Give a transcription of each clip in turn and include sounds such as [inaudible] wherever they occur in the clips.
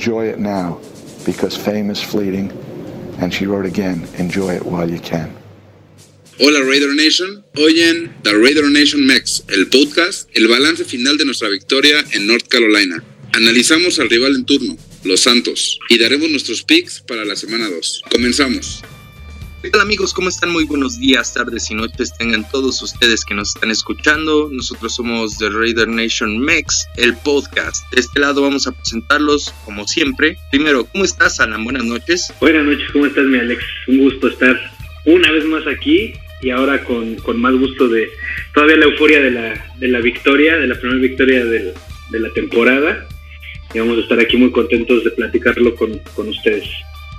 enjoy it now because fame is fleeting. And she wrote again, enjoy it while you can. Hola Raider Nation, hoy en The Raider Nation Mex, el podcast, el balance final de nuestra victoria en North Carolina. Analizamos al rival en turno, los Santos, y daremos nuestros picks para la semana 2. Comenzamos. Hola amigos? ¿Cómo están? Muy buenos días, tardes y noches tengan todos ustedes que nos están escuchando. Nosotros somos The Raider Nation Mex, el podcast. De este lado vamos a presentarlos como siempre. Primero, ¿cómo estás, Alan? Buenas noches. Buenas noches, ¿cómo estás, mi Alex? Un gusto estar una vez más aquí y ahora con, con más gusto de todavía la euforia de la, de la victoria, de la primera victoria de la temporada. Y vamos a estar aquí muy contentos de platicarlo con, con ustedes.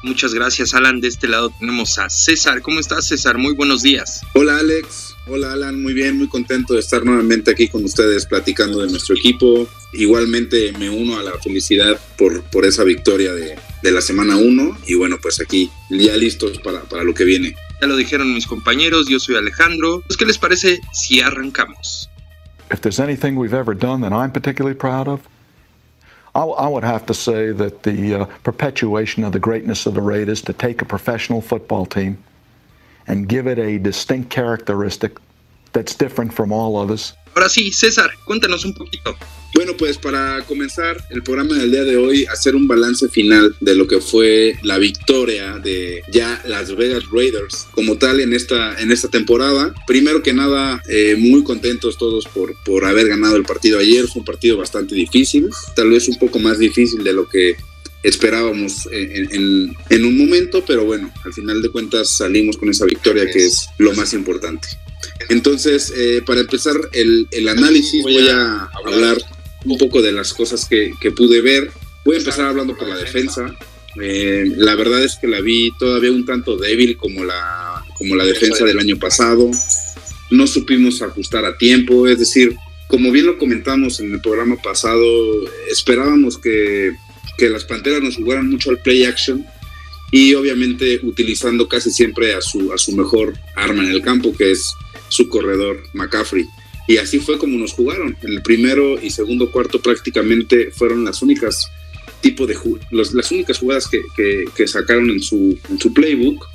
Muchas gracias, Alan. De este lado tenemos a César. ¿Cómo estás, César? Muy buenos días. Hola, Alex. Hola, Alan. Muy bien, muy contento de estar nuevamente aquí con ustedes platicando de nuestro equipo. Igualmente me uno a la felicidad por, por esa victoria de, de la semana 1 y bueno, pues aquí ya listos para, para lo que viene. Ya lo dijeron mis compañeros, yo soy Alejandro. Pues, ¿Qué les parece si arrancamos? If there's anything we've ever done that I'm particularly proud of, I, I would have to say that the uh, perpetuation of the greatness of the Raiders to take a professional football team and give it a distinct characteristic that's different from all others. Ahora sí, César, cuéntanos un poquito. Bueno, pues para comenzar el programa del día de hoy, hacer un balance final de lo que fue la victoria de ya Las Vegas Raiders como tal en esta, en esta temporada. Primero que nada, eh, muy contentos todos por, por haber ganado el partido ayer. Fue un partido bastante difícil, tal vez un poco más difícil de lo que esperábamos en, un momento, pero bueno, al final de cuentas salimos con esa victoria que es lo más importante. Entonces, eh, para empezar el, el, análisis, voy a hablar un poco de las cosas que, que pude ver. Voy a empezar hablando por la defensa. Eh, la verdad es que la vi todavía un tanto débil como la, como la defensa del año pasado. No supimos ajustar a tiempo, es decir, como bien lo comentamos en el programa pasado, esperábamos que, que las Panteras nos jugaran mucho al play action y obviamente utilizando casi siempre a su, a su mejor arma en el campo, que es su corredor McCaffrey. Y así fue como nos jugaron. En el primero y segundo cuarto prácticamente fueron las únicas tipo de las únicas jugadas que, que, que, sacaron en su, en su playbook.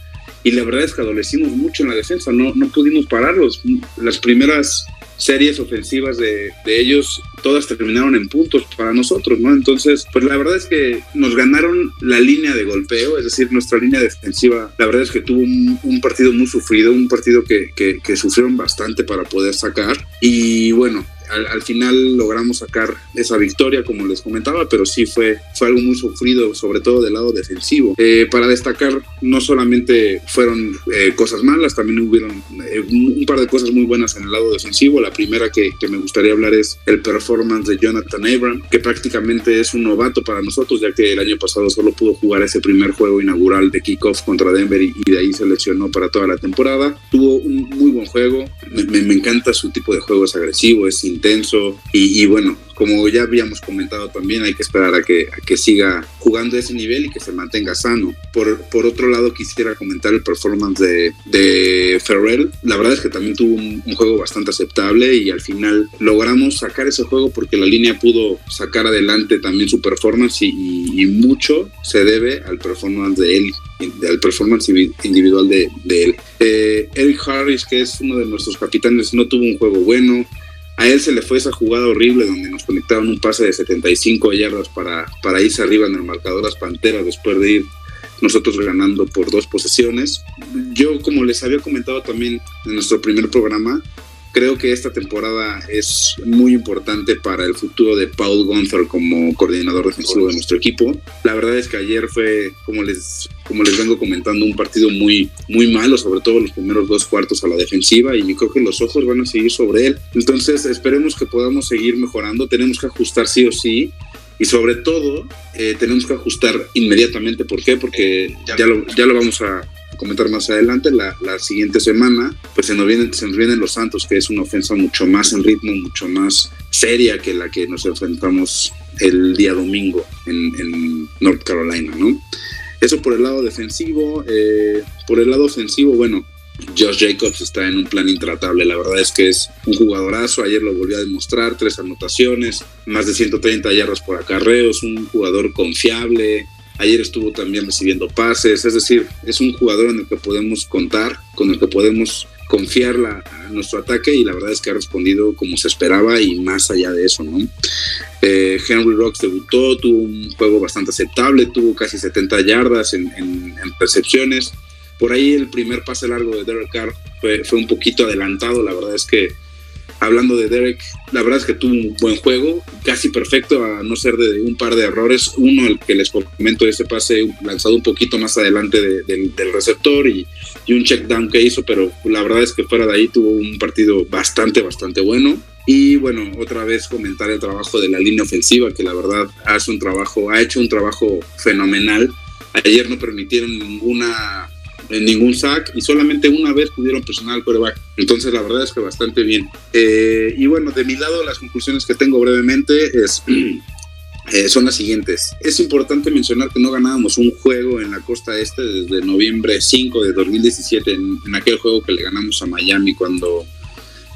Y la verdad es que adolecimos mucho en la defensa, no, no pudimos pararlos. Las primeras series ofensivas de, de, ellos, todas terminaron en puntos para nosotros, ¿no? Entonces, pues la verdad es que nos ganaron la línea de golpeo, es decir, nuestra línea defensiva, la verdad es que tuvo un, partido muy sufrido, un partido que, que, sufrieron bastante para poder sacar. Y bueno, al, al, final logramos sacar esa victoria, como les comentaba, pero sí fue, fue algo muy sufrido, sobre todo del lado defensivo. Eh, para destacar, no solamente fueron eh, cosas malas, también hubieron eh, un par de cosas muy buenas en el lado defensivo. La primera que, me gustaría hablar es el performance de Jonathan Abram, que prácticamente es un novato para nosotros, ya que el año pasado solo pudo jugar ese primer juego inaugural de kickoff contra Denver y, de ahí se lesionó para toda la temporada. Tuvo un muy buen juego, me encanta su tipo de juego, es agresivo, es intenso y, bueno, como ya habíamos comentado también, hay que esperar a que, que siga jugando ese nivel y que se mantenga sano. Por, por otro lado, quisiera comentar el performance de, de Ferrell. La verdad es que también tuvo un, juego bastante aceptable y al final logramos sacar ese juego porque la línea pudo sacar adelante también su performance y, mucho se debe al performance de él, al performance individual de, de él. Eh, Eric Harris, que es uno de nuestros capitanes, no tuvo un juego bueno a él se le fue esa jugada horrible donde nos conectaron un pase de 75 yardas para, para irse arriba en el marcador las Panteras después de ir nosotros ganando por dos posesiones. Yo, como les había comentado también en nuestro primer programa, creo que esta temporada es muy importante para el futuro de Paul Gonzalo como coordinador defensivo de nuestro equipo. La verdad es que ayer fue, como les, como les vengo comentando, un partido muy, muy malo, sobre todo los primeros dos cuartos a la defensiva, y yo creo que los ojos van a seguir sobre él. Entonces, esperemos que podamos seguir mejorando. Tenemos que ajustar sí o sí. Y sobre todo, eh, tenemos que ajustar inmediatamente. ¿Por qué? Porque ya lo, ya lo vamos a, comentar más adelante, la, la, siguiente semana, pues se nos, vienen, se nos vienen los Santos, que es una ofensa mucho más en ritmo, mucho más seria que la que nos enfrentamos el día domingo en, en North Carolina, ¿no? Eso por el lado defensivo. Eh, por el lado ofensivo, bueno, Josh Jacobs está en un plan intratable. La verdad es que es un jugadorazo. Ayer lo volvió a demostrar: tres anotaciones, más de 130 yardas por acarreo. Es un jugador confiable. Ayer estuvo también recibiendo pases. Es decir, es un jugador en el que podemos contar, con el que podemos confiar la, nuestro ataque y la verdad es que ha respondido como se esperaba y más allá de eso, ¿no? Eh, Henry Rocks debutó, tuvo un juego bastante aceptable, tuvo casi 70 yardas en, en, percepciones. Por ahí el primer pase largo de Derek Carr fue, fue un poquito adelantado, la verdad es que hablando de Derek, la verdad es que tuvo un buen juego, casi perfecto, a no ser de un par de errores. Uno, el que les comento, ese pase lanzado un poquito más adelante del receptor y, y, un check down que hizo, pero la verdad es que fuera de ahí tuvo un partido bastante, bastante bueno. Y bueno, otra vez comentar el trabajo de la línea ofensiva, que la verdad hace un trabajo, ha hecho un trabajo fenomenal. Ayer no permitieron ninguna en ningún sack y solamente una vez pudieron presionar al coreback. Entonces la verdad es que bastante bien. Eh, y bueno, de mi lado las conclusiones que tengo brevemente. [clears throat] Eh, son las siguientes. Es importante mencionar que no ganábamos un juego en la costa este desde noviembre 5 de 2017, en, aquel juego que le ganamos a Miami cuando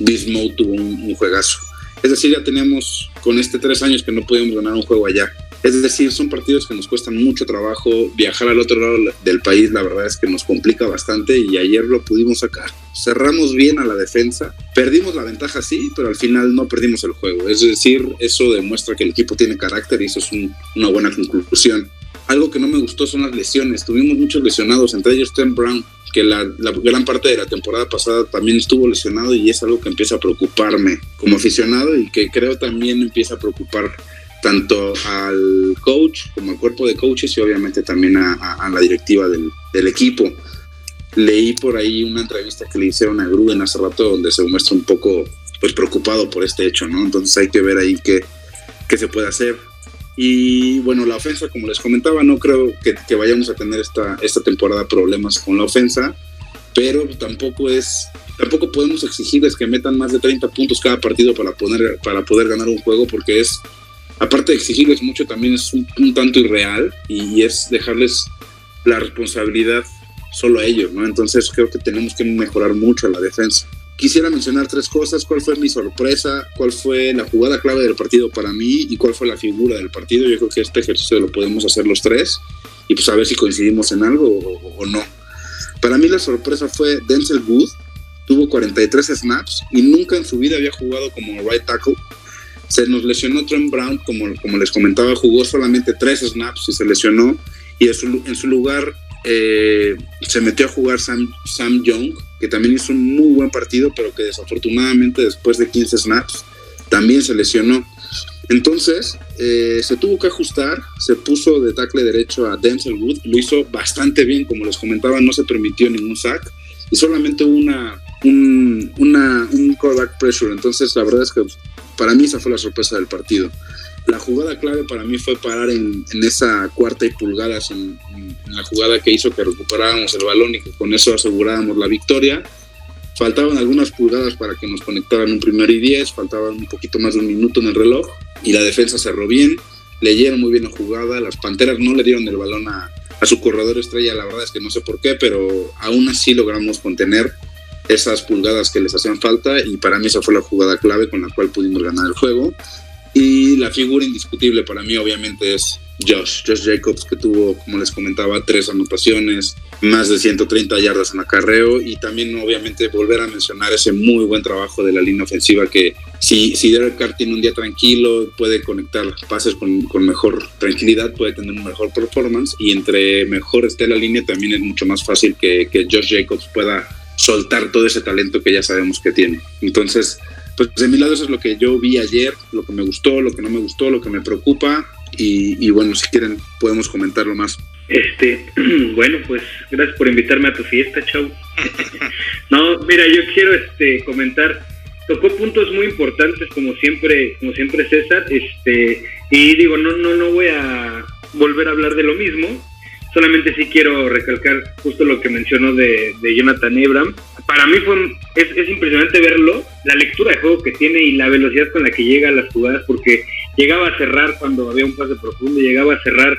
Bismo tuvo un, un, juegazo. Es decir, ya tenemos con este tres años que no podíamos ganar un juego allá. Es decir, son partidos que nos cuestan mucho trabajo. Viajar al otro lado del país, la verdad es que nos complica bastante y ayer lo pudimos sacar. Cerramos bien a la defensa, perdimos la ventaja, sí, pero al final no perdimos el juego. Es decir, eso demuestra que el equipo tiene carácter y eso es una buena conclusión. Algo que no me gustó son las lesiones. Tuvimos muchos lesionados, entre ellos Tim Brown, que la, la, gran parte de la temporada pasada también estuvo lesionado y es algo que empieza a preocuparme como aficionado y que creo también empieza a preocupar tanto al coach como al cuerpo de coaches y obviamente también a, la directiva del, equipo. Leí por ahí una entrevista que le hicieron a Gruden hace rato donde se muestra un poco pues preocupado por este hecho, ¿no? Entonces hay que ver ahí qué, qué se puede hacer. Y bueno, la ofensa, como les comentaba, no creo que, que, vayamos a tener esta, esta temporada problemas con la ofensa, pero tampoco es tampoco podemos exigirles que metan más de 30 puntos cada partido para poder, para poder ganar un juego porque es aparte de exigirles mucho, también es un, tanto irreal y, es dejarles la responsabilidad solo a ellos, ¿no? Entonces creo que tenemos que mejorar mucho la defensa. Quisiera mencionar tres cosas, cuál fue mi sorpresa, cuál fue la jugada clave del partido para mí y cuál fue la figura del partido. Yo creo que este ejercicio lo podemos hacer los tres y pues a ver si coincidimos en algo o, no. Para mí la sorpresa fue Denzel Wood, tuvo 43 snaps y nunca en su vida había jugado como right tackle se nos lesionó Trent Brown, como, como les comentaba, jugó solamente tres snaps y se lesionó. Y en su, lugar eh, se metió a jugar Sam, Sam Young, que también hizo un muy buen partido, pero que desafortunadamente después de 15 snaps también se lesionó. Entonces eh, se tuvo que ajustar, se puso de tackle derecho a Denzel Wood, lo hizo bastante bien, como les comentaba, no se permitió ningún sack y solamente una, un, una, un callback pressure. Entonces la verdad es que para mí esa fue la sorpresa del partido. La jugada clave para mí fue parar en, esa cuarta y pulgadas, en, la jugada que hizo que recuperáramos el balón y que con eso asegurábamos la victoria. Faltaban algunas pulgadas para que nos conectaran un primer y diez, faltaban un poquito más de un minuto en el reloj y la defensa cerró bien, leyeron muy bien la jugada, las Panteras no le dieron el balón a, a su corredor estrella, la verdad es que no sé por qué, pero aún así logramos contener esas pulgadas que les hacían falta y para mí esa fue la jugada clave con la cual pudimos ganar el juego. Y la figura indiscutible para mí obviamente es Josh, Josh Jacobs que tuvo, como les comentaba, tres anotaciones, más de 130 yardas en acarreo y también obviamente volver a mencionar ese muy buen trabajo de la línea ofensiva que si, si Derek Carr tiene un día tranquilo, puede conectar pases con, con mejor tranquilidad, puede tener un mejor performance y entre mejor esté la línea también es mucho más fácil que, que Josh Jacobs pueda soltar todo ese talento que ya sabemos que tiene. Entonces, pues de mi lado eso es lo que yo vi ayer, lo que me gustó, lo que no me gustó, lo que me preocupa y, bueno, si quieren podemos comentarlo más. Este, [clears throat] bueno, pues gracias por invitarme a tu fiesta, chau. [laughs] no, mira, yo quiero este comentar, tocó puntos muy importantes como siempre, como siempre César, este, y digo, no, no, no voy a volver a hablar de lo mismo, Solamente sí quiero recalcar justo lo que mencionó de, Jonathan Abram. Para mí fue es, impresionante verlo, la lectura de juego que tiene y la velocidad con la que llega a las jugadas, porque llegaba a cerrar cuando había un pase profundo, llegaba a cerrar.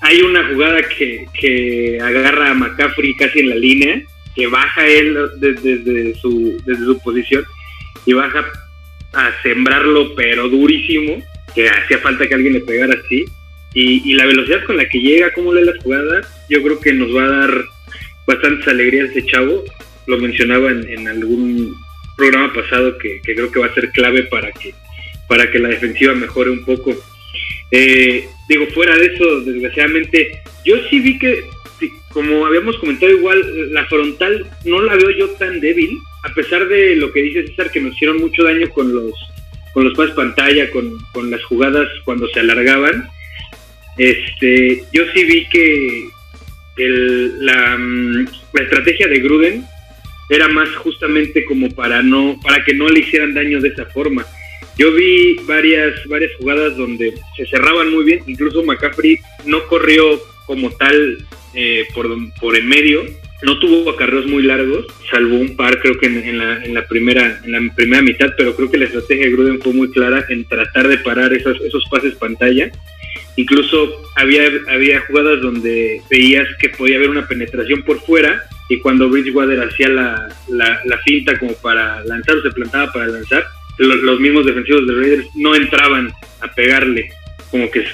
Hay una jugada que, que agarra a McCaffrey casi en la línea, que baja él desde, su, desde su posición y baja a sembrarlo, pero durísimo, que hacía falta que alguien le pegara así. Y, la velocidad con la que llega, cómo lee las jugadas, yo creo que nos va a dar bastantes alegrías ese chavo. Lo mencionaba en, algún programa pasado que, creo que va a ser clave para que, para que la defensiva mejore un poco. Eh, digo, fuera de eso, desgraciadamente, yo sí vi que, como habíamos comentado igual, la frontal no la veo yo tan débil, a pesar de lo que dice César, que nos hicieron mucho daño con los con los pases pantalla, con, con las jugadas cuando se alargaban. Este, yo sí vi que mm, la estrategia de Gruden era más justamente como para no para que no le hicieran daño de esa forma yo vi varias, varias jugadas donde se cerraban muy bien, incluso McCaffrey no corrió como tal eh, por, por en medio, no tuvo acarreos muy largos, salvo un par creo que en, la, en, la, primera, en la primera mitad, pero creo que la estrategia de Gruden fue muy clara en tratar de parar esos, esos pases pantalla. Incluso había, había jugadas donde veías que podía haber una penetración por fuera y cuando Bridgewater hacía la, la, la finta como para lanzar o se plantaba para lanzar, los mismos defensivos de Raiders no entraban a pegarle, como que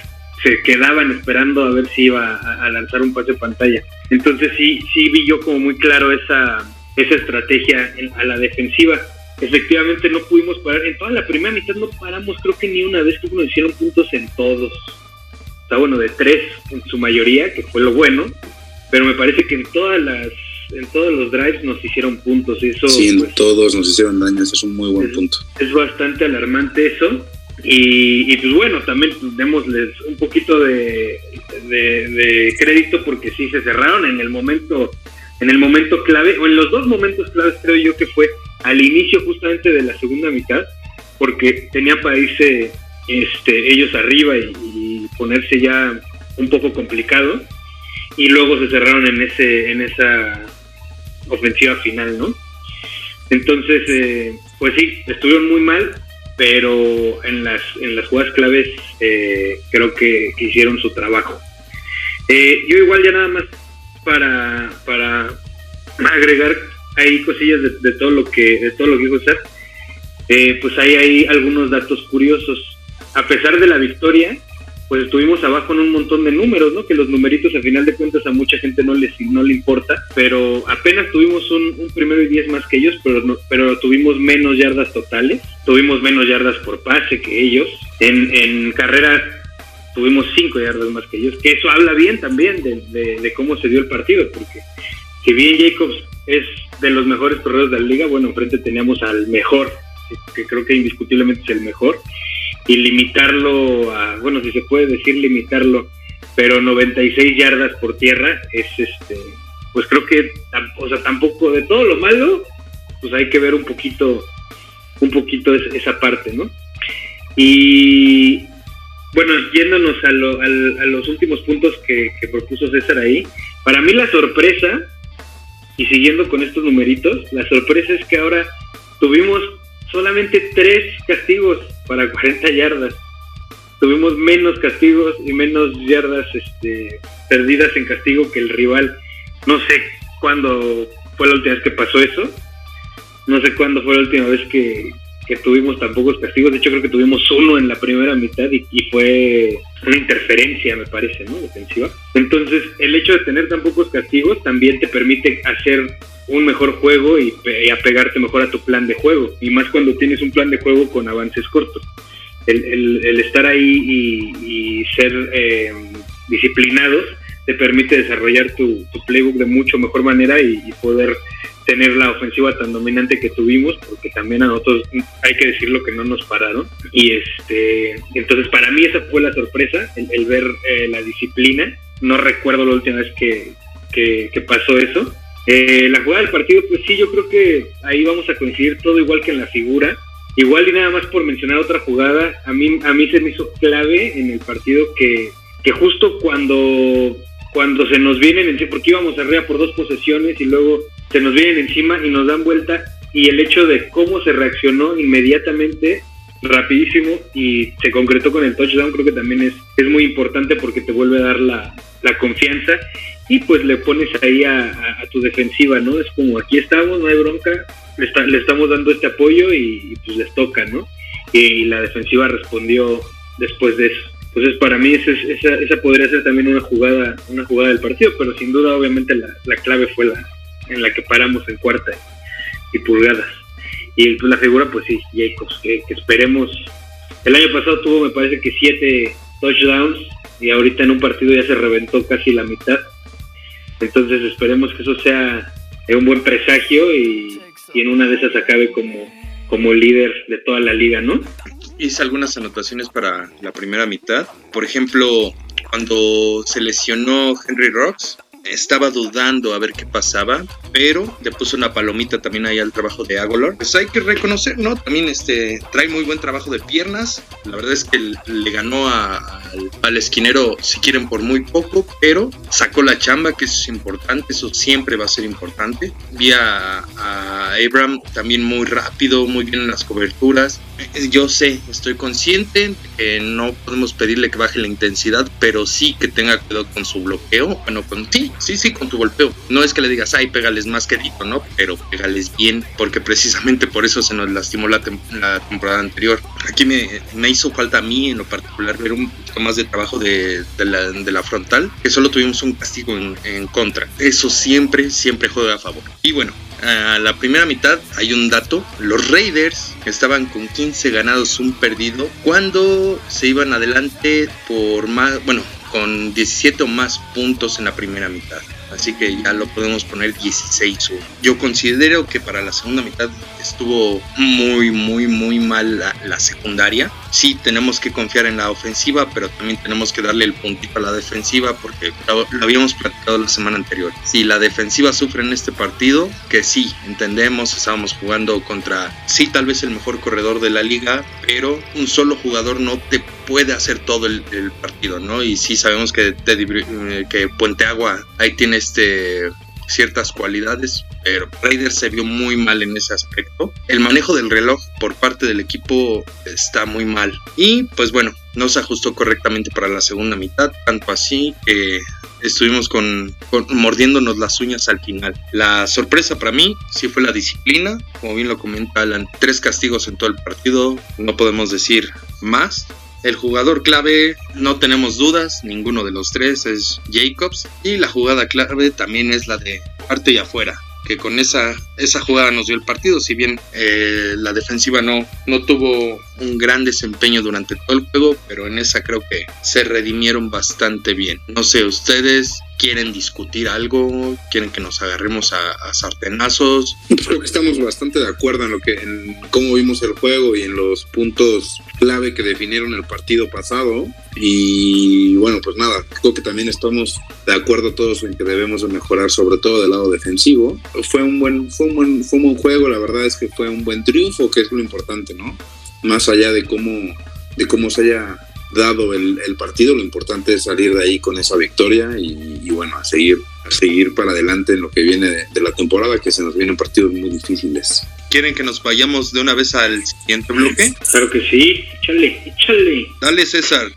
se quedaban esperando a ver si iba a, lanzar un pase de pantalla. Entonces sí, sí vi yo como muy claro esa, esa estrategia a la defensiva. Efectivamente no pudimos parar, en toda la primera mitad no paramos creo que ni una vez, que nos hicieron puntos en todos. Está bueno, de tres en su mayoría, que fue lo bueno, pero me parece que en todas las en todos los drives nos hicieron puntos. Y eso, sí, en pues, todos nos hicieron daño, eso es un muy buen punto. Es bastante alarmante eso. Y, pues bueno, también démosles un poquito de, de, crédito porque sí se cerraron en el momento en el momento clave, o en los dos momentos claves creo yo que fue al inicio justamente de la segunda mitad, porque tenía para irse este, ellos arriba y, y ponerse ya un poco complicado y luego se cerraron en ese en esa ofensiva final, ¿no? Entonces, eh, pues sí, estuvieron muy mal, pero en las, en las jugadas claves eh, creo que, hicieron su trabajo. Eh, yo igual ya nada más para, para agregar ahí cosillas de, todo lo que de todo lo que dijo Ser, pues ahí hay algunos datos curiosos. A pesar de la victoria, pues estuvimos abajo en un montón de números, ¿no? Que los numeritos a final de cuentas a mucha gente no les no le importa, pero apenas tuvimos un, primero y diez más que ellos, pero no, pero tuvimos menos yardas totales, tuvimos menos yardas por pase que ellos. En, en carrera tuvimos cinco yardas más que ellos, que eso habla bien también de, de, cómo se dio el partido, porque que bien Jacobs es de los mejores corredores de la liga, bueno, enfrente teníamos al mejor, que creo que indiscutiblemente es el mejor, y limitarlo a, bueno, si se puede decir limitarlo, pero 96 yardas por tierra es este, pues creo que, o sea, tampoco de todo lo malo, pues hay que ver un poquito, un poquito esa parte, ¿no? Y bueno, yéndonos a, a, los últimos puntos que, que, propuso César ahí, para mí la sorpresa, y siguiendo con estos numeritos, la sorpresa es que ahora tuvimos solamente tres castigos para [laughs] 40 yardas. Tuvimos menos castigos y menos yardas este, perdidas en castigo que el rival. No sé cuándo fue la última vez que pasó eso. No sé cuándo fue la última vez que, que tuvimos tan pocos castigos. De hecho, creo que tuvimos uno en la primera mitad y, fue una interferencia, me parece, ¿no? Defensiva. Entonces, el hecho de tener tan pocos castigos también te permite hacer un mejor juego y, apegarte mejor a tu plan de juego. Y más cuando tienes un plan de juego con avances cortos. El, el, estar ahí y, ser eh, disciplinados te permite desarrollar tu, playbook de mucho mejor manera y, poder tener la ofensiva tan dominante que tuvimos, porque también a nosotros hay que decirlo que no nos pararon. Y este, entonces para mí esa fue la sorpresa, el, ver eh, la disciplina. No recuerdo la última vez que, que pasó eso eh, la jugada del partido, pues sí, yo creo que ahí vamos a coincidir todo igual que en la figura. Igual y nada más por mencionar otra jugada, a mí, a mí se me hizo clave en el partido que, que justo cuando, cuando se nos vienen encima, porque íbamos arriba por dos posesiones y luego se nos vienen encima y nos dan vuelta y el hecho de cómo se reaccionó inmediatamente, rapidísimo y se concretó con el touchdown, creo que también es, es muy importante porque te vuelve a dar la, la confianza y pues le pones ahí a, tu defensiva, ¿no? Es como aquí estamos, no hay bronca, le, le estamos dando este apoyo y, pues les toca, ¿no? Y, la defensiva respondió después de eso. Entonces para mí esa, esa, esa, podría ser también una jugada, una jugada del partido, pero sin duda obviamente la, la clave fue la en la que paramos en cuarta y pulgadas. Y pues, la figura, pues sí, Jacobs, que, esperemos. El año pasado tuvo, me parece que siete touchdowns y ahorita en un partido ya se reventó casi la mitad. Entonces esperemos que eso sea un buen presagio y, en una de esas acabe como, como líder de toda la liga, ¿no? Hice algunas anotaciones para la primera mitad. Por ejemplo, cuando se lesionó Henry Rocks, estaba dudando a ver qué pasaba, pero le puso una palomita también ahí al trabajo de Agolor. Pues hay que reconocer, ¿no? También este, trae muy buen trabajo de piernas. La verdad es que le ganó al, esquinero, si quieren, por muy poco, pero sacó la chamba, que eso es importante, eso siempre va a ser importante. Vi a, a también muy rápido, muy bien en las coberturas. Yo sé, estoy consciente que no podemos pedirle que baje la intensidad, pero sí que tenga cuidado con su bloqueo. Bueno, con sí, sí, sí, con tu golpeo. No es que le digas, ay, pégales más quedito, ¿no? Pero pégales bien, porque precisamente por eso se nos lastimó la, temporada anterior. Aquí me, hizo falta a mí, en lo particular, ver un poquito más de trabajo de, la, de la, frontal, que solo tuvimos un castigo en, en contra. Eso siempre, siempre juega a favor. Y bueno, a la primera mitad hay un dato. Los Raiders estaban con 15 ganados, un perdido, cuando se iban adelante por más, bueno, con 17 o más puntos en la primera mitad. Así que ya lo podemos poner 16 Yo considero que para la segunda mitad estuvo muy, muy, muy mal la, secundaria. Sí, tenemos que confiar en la ofensiva, pero también tenemos que darle el puntito a la defensiva porque lo, habíamos platicado la semana anterior. Si la defensiva sufre en este partido, que sí, entendemos, estábamos jugando contra, sí, tal vez el mejor corredor de la liga, pero un solo jugador no te puede hacer todo el, partido, ¿no? Y sí sabemos que, eh, que Puente Agua ahí tiene este ciertas cualidades, pero Raiders se vio muy mal en ese aspecto. El manejo del reloj por parte del equipo está muy mal. Y pues bueno, no se ajustó correctamente para la segunda mitad, tanto así que estuvimos con, mordiéndonos las uñas al final. La sorpresa para mí sí fue la disciplina, como bien lo comenta Alan, tres castigos en todo el partido, no podemos decir más. El jugador clave, no tenemos dudas, ninguno de los tres es Jacobs. Y la jugada clave también es la de parte y afuera que con esa, esa jugada nos dio el partido, si bien eh, la defensiva no, no tuvo un gran desempeño durante todo el juego, pero en esa creo que se redimieron bastante bien. No sé, ustedes quieren discutir algo, quieren que nos agarremos a, sartenazos. Creo que estamos bastante de acuerdo en lo que, cómo vimos el juego y en los puntos clave que definieron el partido pasado. Y bueno, pues nada, creo que también estamos de acuerdo todos en que debemos de mejorar, sobre todo del lado defensivo. Fue un buen, fue un buen, fue un buen juego, la verdad es que fue un buen triunfo, que es lo importante, ¿no? Más allá de cómo, de cómo se haya dado el, partido, lo importante es salir de ahí con esa victoria y, bueno, a seguir, a seguir para adelante en lo que viene de, la temporada, que se nos vienen partidos muy difíciles. ¿Quieren que nos vayamos de una vez al siguiente bloque? Claro que sí, échale, échale. Dale, César.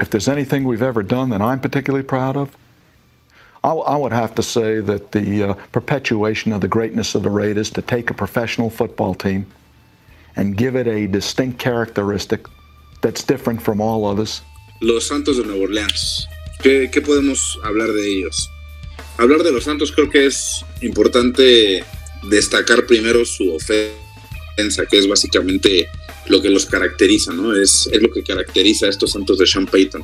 If there's anything we've ever done that I'm particularly proud of, I, I would have to say that the uh, perpetuation of the greatness of the Raiders to take a professional football team and give it a distinct characteristic that's different from all others. Los Santos de Nueva Orleans. ¿Qué, ¿Qué, podemos hablar de ellos? Hablar de los Santos creo que es importante destacar primero su ofensa, que es básicamente lo que los caracteriza, ¿no? Es, es lo que caracteriza a estos Santos de Sean Payton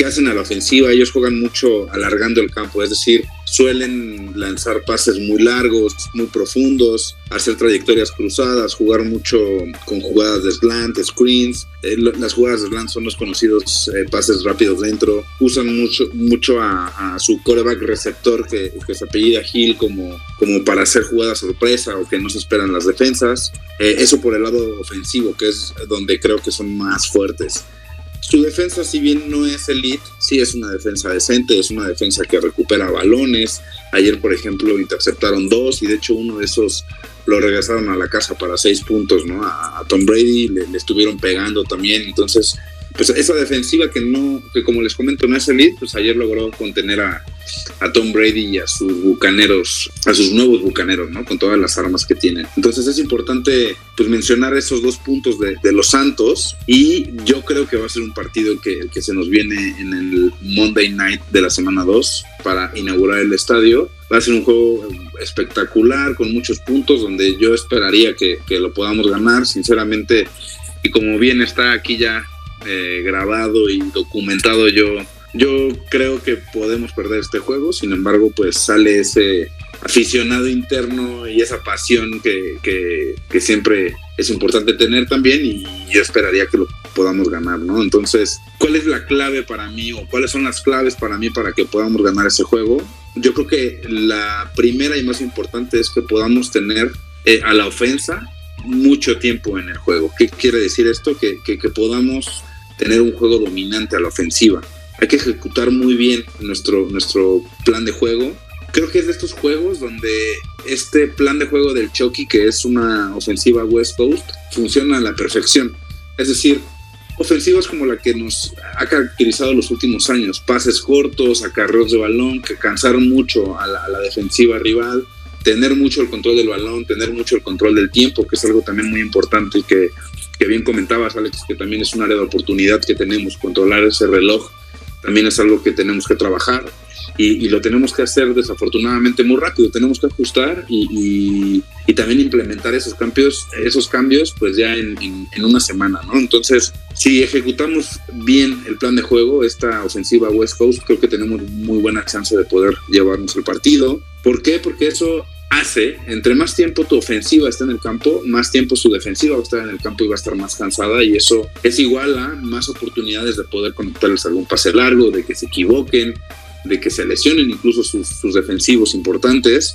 que hacen a la ofensiva, ellos juegan mucho alargando el campo, es decir, suelen lanzar pases muy largos, muy profundos, hacer trayectorias cruzadas, jugar mucho con jugadas de slant, screens. Eh, las jugadas de slant son los conocidos eh, pases rápidos dentro. Usan mucho, mucho a, su coreback receptor que, se apellida Hill como, como para hacer jugadas sorpresa o que no se esperan las defensas. Eh, eso por el lado ofensivo, que es donde creo que son más fuertes. Su defensa, si bien no es elite, sí es una defensa decente, es una defensa que recupera balones. Ayer, por ejemplo, interceptaron dos y de hecho uno de esos lo regresaron a la casa para seis puntos, ¿no? A, Tom Brady le, estuvieron pegando también. Entonces, pues esa defensiva que no, que como les comento no es elite, pues ayer logró contener a, a Tom Brady y a sus bucaneros, a sus nuevos bucaneros, ¿no? Con todas las armas que tienen. Entonces es importante pues mencionar esos dos puntos de, los Santos y yo creo que va a ser un partido que, que se nos viene en el Monday Night de la semana 2 para inaugurar el estadio. Va a ser un juego espectacular con muchos puntos donde yo esperaría que, que lo podamos ganar. Sinceramente, y como bien está aquí ya eh, grabado y documentado, yo, yo creo que podemos perder este juego. Sin embargo, pues sale ese aficionado interno y esa pasión que, que, que siempre es importante tener también y yo esperaría que lo podamos ganar, ¿no? Entonces, ¿cuál es la clave para mí o cuáles son las claves para mí para que podamos ganar ese juego? Yo creo que la primera y más importante es que podamos tener eh, a la ofensa mucho tiempo en el juego. ¿Qué quiere decir esto? Que, que, podamos tener un juego dominante a la ofensiva. Hay que ejecutar muy bien nuestro, nuestro plan de juego. Creo que es de estos juegos donde este plan de juego del Chucky, que es una ofensiva West Coast, funciona a la perfección. Es decir, ofensivas como la que nos ha caracterizado los últimos años, pases cortos, acarreos de balón, que cansaron mucho a la, a la defensiva rival, tener mucho el control del balón, tener mucho el control del tiempo, que es algo también muy importante y que, que bien comentabas, Alex, que también es un área de oportunidad que tenemos, controlar ese reloj, también es algo que tenemos que trabajar y, lo tenemos que hacer desafortunadamente muy rápido, tenemos que ajustar y, y, también implementar esos cambios, esos cambios pues ya en, en, una semana, ¿no? Entonces, si ejecutamos bien el plan de juego, esta ofensiva West Coast, creo que tenemos muy buena chance de poder llevarnos el partido. ¿Por qué? Porque eso hace, entre más tiempo tu ofensiva está en el campo, más tiempo su defensiva va a estar en el campo y va a estar más cansada y eso es igual a más oportunidades de poder conectarles algún pase largo, de que se equivoquen, de que se lesionen incluso sus, defensivos importantes.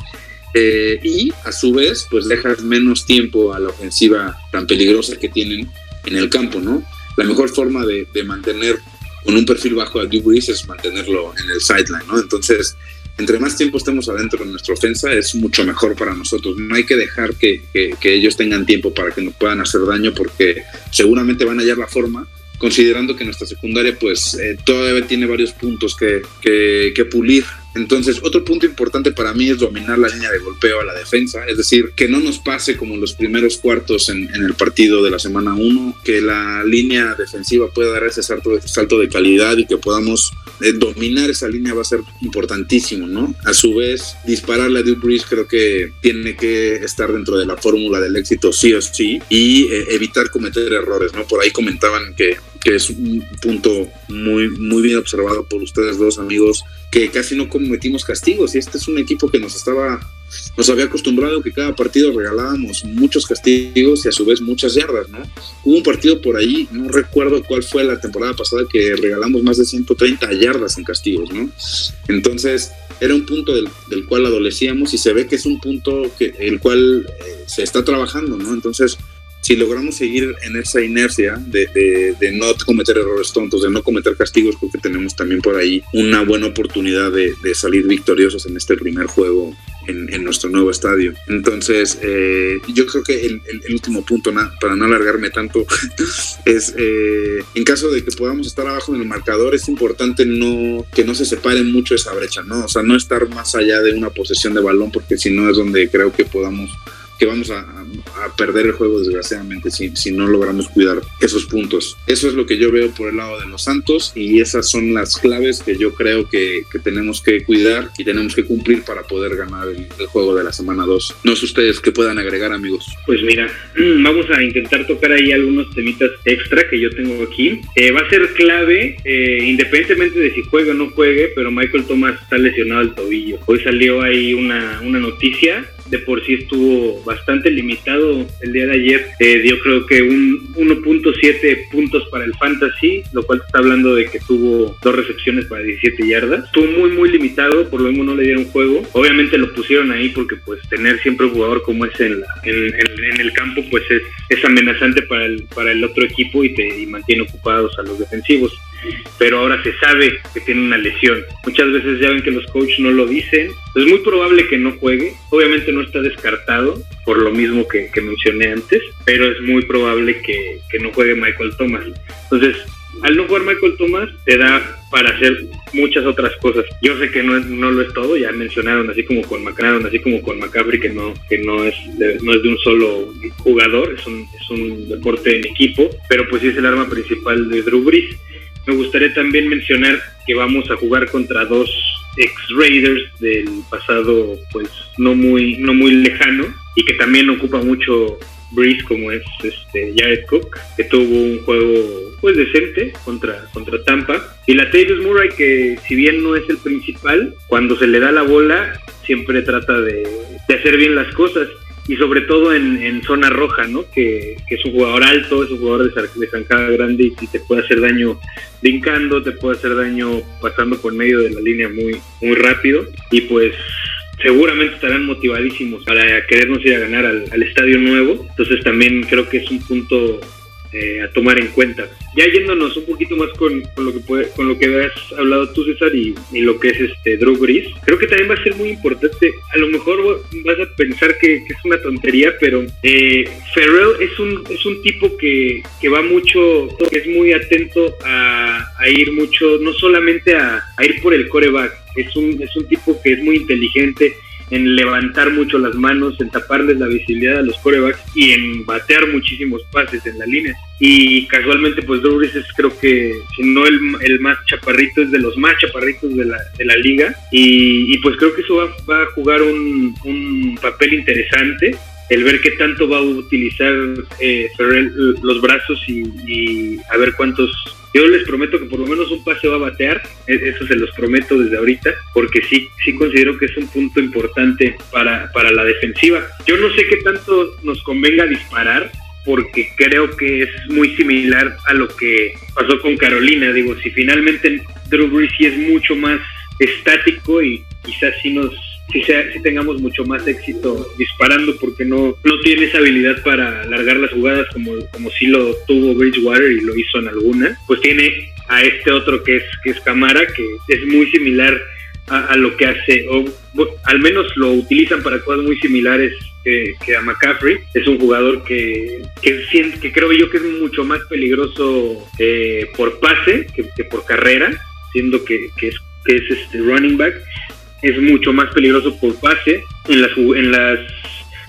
Eh, y a su vez, pues dejas menos tiempo a la ofensiva tan peligrosa que tienen en el campo, ¿no? La mejor forma de, mantener con un perfil bajo a Drew es mantenerlo en el sideline, ¿no? Entonces, entre más tiempo estemos adentro de nuestra ofensa, es mucho mejor para nosotros. No hay que dejar que, ellos tengan tiempo para que nos puedan hacer daño porque seguramente van a hallar la forma considerando que nuestra secundaria pues eh, todavía tiene varios puntos que, que, pulir. Entonces, otro punto importante para mí es dominar la línea de golpeo a la defensa, es decir, que no nos pase como en los primeros cuartos en, el partido de la semana 1, que la línea defensiva pueda dar ese salto, de calidad y que podamos eh, dominar esa línea va a ser importantísimo, ¿no? A su vez, dispararle a Drew creo que tiene que estar dentro de la fórmula del éxito sí o sí y eh, evitar cometer errores, ¿no? Por ahí comentaban que que es un punto muy, muy bien observado por ustedes dos amigos, que casi no cometimos castigos y este es un equipo que nos estaba, nos había acostumbrado que cada partido regalábamos muchos castigos y a su vez muchas yardas, ¿no? Hubo un partido por ahí, no recuerdo cuál fue la temporada pasada, que regalamos más de 130 yardas en castigos, ¿no? Entonces, era un punto del, del cual adolecíamos y se ve que es un punto el cual eh, se está trabajando, ¿no? Entonces, si logramos seguir en esa inercia de, de, no cometer errores tontos, de no cometer castigos, creo que tenemos también por ahí una buena oportunidad de, de salir victoriosos en este primer juego en, nuestro nuevo estadio. Entonces, eh, yo creo que el, el, último punto, para no alargarme tanto, [laughs] es eh, en caso de que podamos estar abajo en el marcador, es importante no que no se separe mucho esa brecha, ¿no? O sea, no estar más allá de una posesión de balón, porque si no es donde creo que podamos que vamos a, perder el juego desgraciadamente si, si, no logramos cuidar esos puntos. Eso es lo que yo veo por el lado de los Santos y esas son las claves que yo creo que, que tenemos que cuidar y tenemos que cumplir para poder ganar el, juego de la semana 2. No sé ustedes qué puedan agregar amigos. Pues mira, [clears throat] vamos a intentar tocar ahí algunos temitas extra que yo tengo aquí. Eh, va a ser clave, eh, independientemente de si juega o no juegue, pero Michael Thomas está lesionado al tobillo. Hoy salió ahí una, una noticia de por sí estuvo bastante limitado el día de ayer. Eh, dio creo que un 1.7 puntos para el fantasy, lo cual está hablando de que tuvo dos recepciones para 17 yardas. Estuvo muy muy limitado, por lo mismo no le dieron juego. Obviamente lo pusieron ahí porque pues tener siempre un jugador como ese en, en, el campo pues es, es amenazante para el, para el otro equipo y te y mantiene ocupados a los defensivos pero ahora se sabe que tiene una lesión. Muchas veces ya ven que los coaches no lo dicen. Es muy probable que no juegue. Obviamente no está descartado, por lo mismo que, mencioné antes, pero es muy probable que, no juegue Michael Thomas. Entonces, al no jugar Michael Thomas, te da para hacer muchas otras cosas. Yo sé que no, no lo es todo, ya mencionaron así como con McCarron, así como con McCaffrey, que no, que no es de, no es de un solo jugador, es un, es un deporte en equipo, pero pues sí es el arma principal de Drew Brees. Me gustaría también mencionar que vamos a jugar contra dos ex Raiders del pasado pues no muy no muy lejano y que también ocupa mucho Breeze como es este Jared Cook que tuvo un juego pues decente contra contra Tampa. Y la Taylor Murray que si bien no es el principal cuando se le da la bola siempre trata de, de hacer bien las cosas y sobre todo en, en zona roja, ¿no? Que, que, es un jugador alto, es un jugador de, zancada grande y te puede hacer daño brincando, te puede hacer daño pasando por medio de la línea muy, muy rápido y pues seguramente estarán motivadísimos para querernos ir a ganar al, al estadio nuevo, entonces también creo que es un punto eh, a tomar en cuenta. Ya yéndonos un poquito más con, lo que puede, con lo que has hablado tú, César, y, lo que es este Drew Brees, creo que también va a ser muy importante. A lo mejor vas a pensar que, es una tontería, pero eh, Ferrell es un, es un tipo que, que va mucho, que es muy atento a, a ir mucho, no solamente a, a ir por el coreback, es un, es un tipo que es muy inteligente, en levantar mucho las manos, en taparles la visibilidad a los corebacks y en batear muchísimos pases en la línea. Y casualmente, pues Drew es creo que, si no el, más chaparrito, es de los más chaparritos de la, de la liga. Y, y, pues creo que eso va, va a jugar un, un, papel interesante. El ver qué tanto va a utilizar eh, Ferrell los brazos y a ver cuántos yo les prometo que por lo menos un pase va a batear, eso se los prometo desde ahorita, porque sí, sí considero que es un punto importante para, para la defensiva. Yo no sé qué tanto nos convenga disparar, porque creo que es muy similar a lo que pasó con Carolina. Digo, si finalmente Drew Brees sí es mucho más estático y quizás sí nos si, sea, si tengamos mucho más éxito disparando porque no, no tiene esa habilidad para alargar las jugadas como, como sí lo tuvo Bridgewater y lo hizo en alguna, pues tiene a este otro que es, que es Camara, que es muy similar a, lo que hace, o al menos lo utilizan para cosas muy similares que, a McCaffrey. Es un jugador que, que, que, creo yo que es mucho más peligroso eh, por pase que, que, por carrera, siendo que, que es, que es este running back es mucho más peligroso por pase en las en las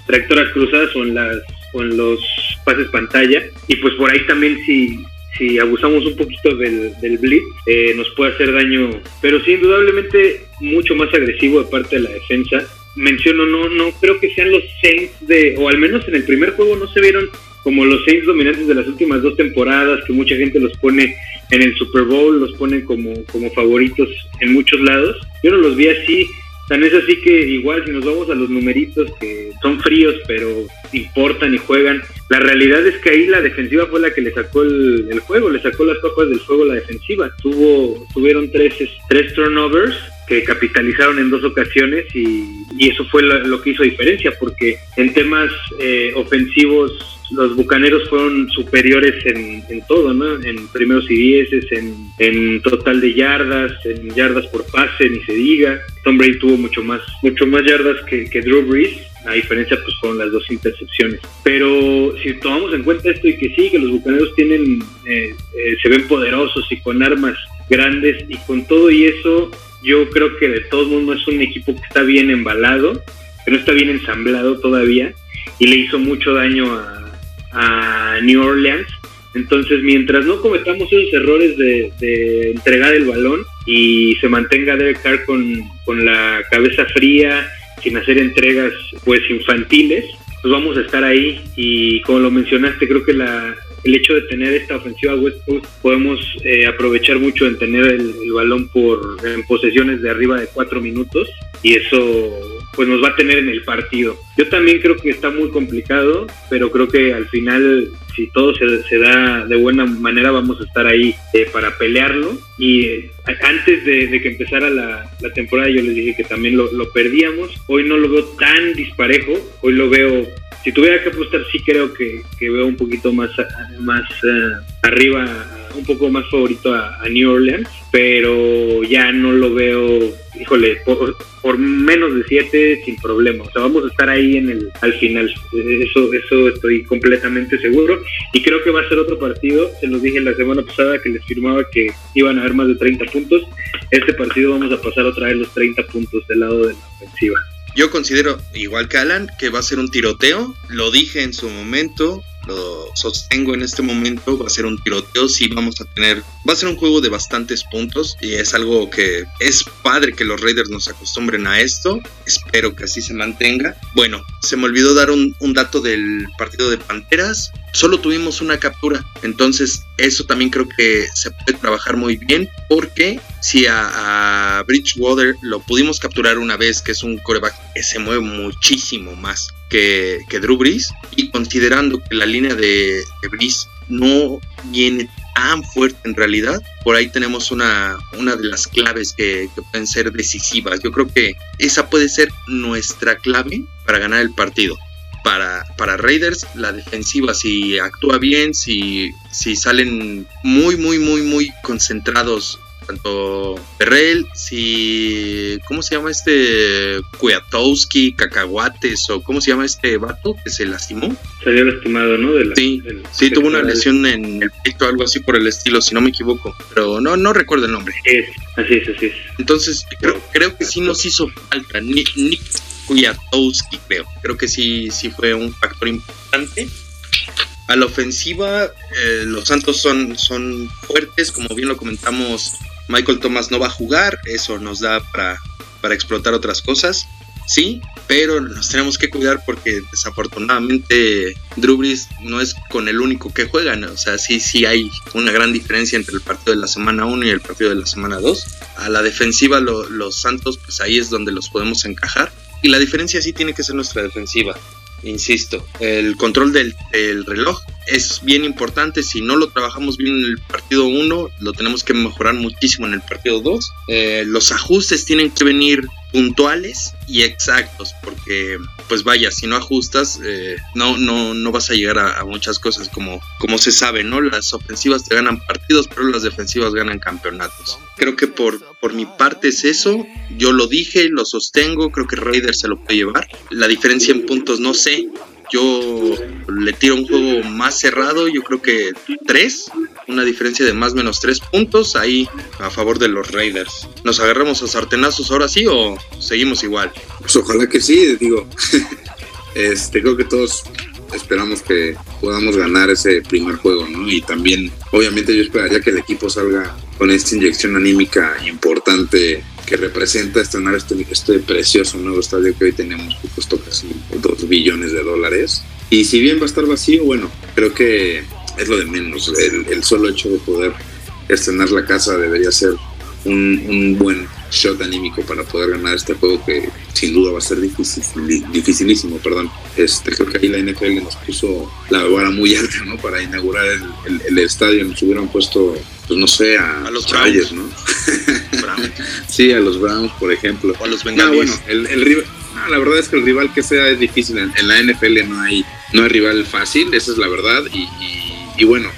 trayectorias cruzadas o en las o en los pases pantalla. Y pues por ahí también si si abusamos un poquito del, del blitz eh, nos puede hacer daño pero sí indudablemente mucho más agresivo de parte de la defensa. Menciono no no creo que sean los Saints de o al menos en el primer juego no se vieron como los Saints dominantes de las últimas dos temporadas que mucha gente los pone en el Super Bowl, los ponen como, como favoritos en muchos lados. Yo no los vi así, tan es así que igual si nos vamos a los numeritos que son fríos pero importan y juegan, la realidad es que ahí la defensiva fue la que le sacó el, juego, le sacó las papas del juego la defensiva. Tuvo, tuvieron tres, tres turnovers que capitalizaron en dos ocasiones y, y eso fue lo, lo, que hizo diferencia porque en temas eh, ofensivos los bucaneros fueron superiores en, en, todo, ¿no? En primeros y dieces, en, en, total de yardas, en yardas por pase, ni se diga. Tom Brady tuvo mucho más, mucho más yardas que, que Drew Brees. La diferencia pues fueron las dos intercepciones. Pero si tomamos en cuenta esto y que sí, que los bucaneros tienen, eh, eh, se ven poderosos y con armas grandes y con todo y eso, yo creo que de todos modos es un equipo que está bien embalado, que no está bien ensamblado todavía y le hizo mucho daño a, a New Orleans. Entonces, mientras no cometamos esos errores de, entregar el balón y se mantenga Derek Carr con, con, la cabeza fría, sin hacer entregas pues infantiles, pues vamos a estar ahí. Y como lo mencionaste, creo que la, el hecho de tener esta ofensiva West Coast podemos eh, aprovechar mucho en tener el, el, balón por en posesiones de arriba de cuatro minutos y eso pues nos va a tener en el partido. Yo también creo que está muy complicado, pero creo que al final, si todo se, se da de buena manera, vamos a estar ahí eh, para pelearlo. Y eh, antes de, que empezara la, temporada, yo les dije que también lo, perdíamos. Hoy no lo veo tan disparejo, hoy lo veo. Si tuviera que apostar, sí creo que, que veo un poquito más, más uh, arriba un poco más favorito a, New Orleans, pero ya no lo veo híjole, por, menos de 7 sin problema. O sea, vamos a estar ahí en el al final. Eso, eso estoy completamente seguro. Y creo que va a ser otro partido. Se los dije la semana pasada que les firmaba que iban a haber más de 30 puntos. Este partido vamos a pasar otra vez los 30 puntos del lado de la ofensiva. Yo considero, igual que Alan, que va a ser un tiroteo. Lo dije en su momento lo sostengo en este momento, va a ser un tiroteo, sí vamos a tener, va a ser un juego de bastantes puntos y es algo que es padre que los Raiders nos acostumbren a esto, espero que así se mantenga. Bueno, se me olvidó dar un, dato del partido de Panteras, solo tuvimos una captura, entonces eso también creo que se puede trabajar muy bien porque si a, a Bridgewater lo pudimos capturar una vez, que es un coreback que se mueve muchísimo más que, que Drew Brees y considerando que la línea de, de Brees no viene tan fuerte en realidad, por ahí tenemos una, una de las claves que, que, pueden ser decisivas. Yo creo que esa puede ser nuestra clave para ganar el partido. Para, para Raiders, la defensiva, si actúa bien, si, si salen muy, muy, muy, muy concentrados tanto Perrell, si. ¿Cómo se llama este? Kwiatowski, Cacahuates, o ¿cómo se llama este vato que se lastimó? Salió lastimado, ¿no? sí, sí, tuvo una lesión en el pecho, algo así por el estilo, si no me equivoco. Pero no, no recuerdo el nombre. así es, así es. Entonces, creo, creo que sí nos hizo falta. Nick, Nick Kwiatowski, creo. Creo que sí, sí fue un factor importante. A la ofensiva, eh, los Santos son, son fuertes, como bien lo comentamos Michael Thomas no va a jugar, eso nos da para, para explotar otras cosas, sí, pero nos tenemos que cuidar porque desafortunadamente Drew Brees no es con el único que juegan, o sea, sí, sí hay una gran diferencia entre el partido de la semana 1 y el partido de la semana 2. A la defensiva los Santos, pues ahí es donde los podemos encajar. Y la diferencia sí tiene que ser nuestra defensiva insisto, el control del, reloj es bien importante. Si no lo trabajamos bien en el partido 1, lo tenemos que mejorar muchísimo en el partido 2. Eh, los ajustes tienen que venir puntuales y exactos, porque pues vaya, si no ajustas, eh, no, no, no vas a llegar a, muchas cosas como, como se sabe, ¿no? Las ofensivas te ganan partidos, pero las defensivas ganan campeonatos. Creo que por, por mi parte es eso, yo lo dije, lo sostengo, creo que Raiders se lo puede llevar. La diferencia en puntos no sé, yo le tiro un juego más cerrado, yo creo que tres, una diferencia de más menos tres puntos ahí a favor de los Raiders. ¿Nos agarramos a sartenazos ahora sí o seguimos igual? Pues ojalá que sí, digo. [laughs] este, creo que todos esperamos que podamos ganar ese primer juego, ¿no? Y también, obviamente, yo esperaría que el equipo salga con esta inyección anímica importante que representa estrenar este, este precioso nuevo estadio que hoy tenemos, que costó casi 2 billones de dólares. Y si bien va a estar vacío, bueno, creo que es lo de menos. El, solo hecho de poder estrenar la casa debería ser un, un, buen shot anímico para poder ganar este juego que sin duda va a ser difícil, dificilísimo. Perdón. Este, creo que ahí la NFL nos puso la vara muy alta ¿no? para inaugurar el, el, estadio. Nos hubieran puesto, pues no sé, a, los Chargers, ¿no? [laughs] [laughs] sí, a los Browns, por ejemplo. O a los bueno, el, el rival, la verdad es que el rival que sea es difícil. En, la NFL no hay, no hay rival fácil, esa es la verdad. y y bueno,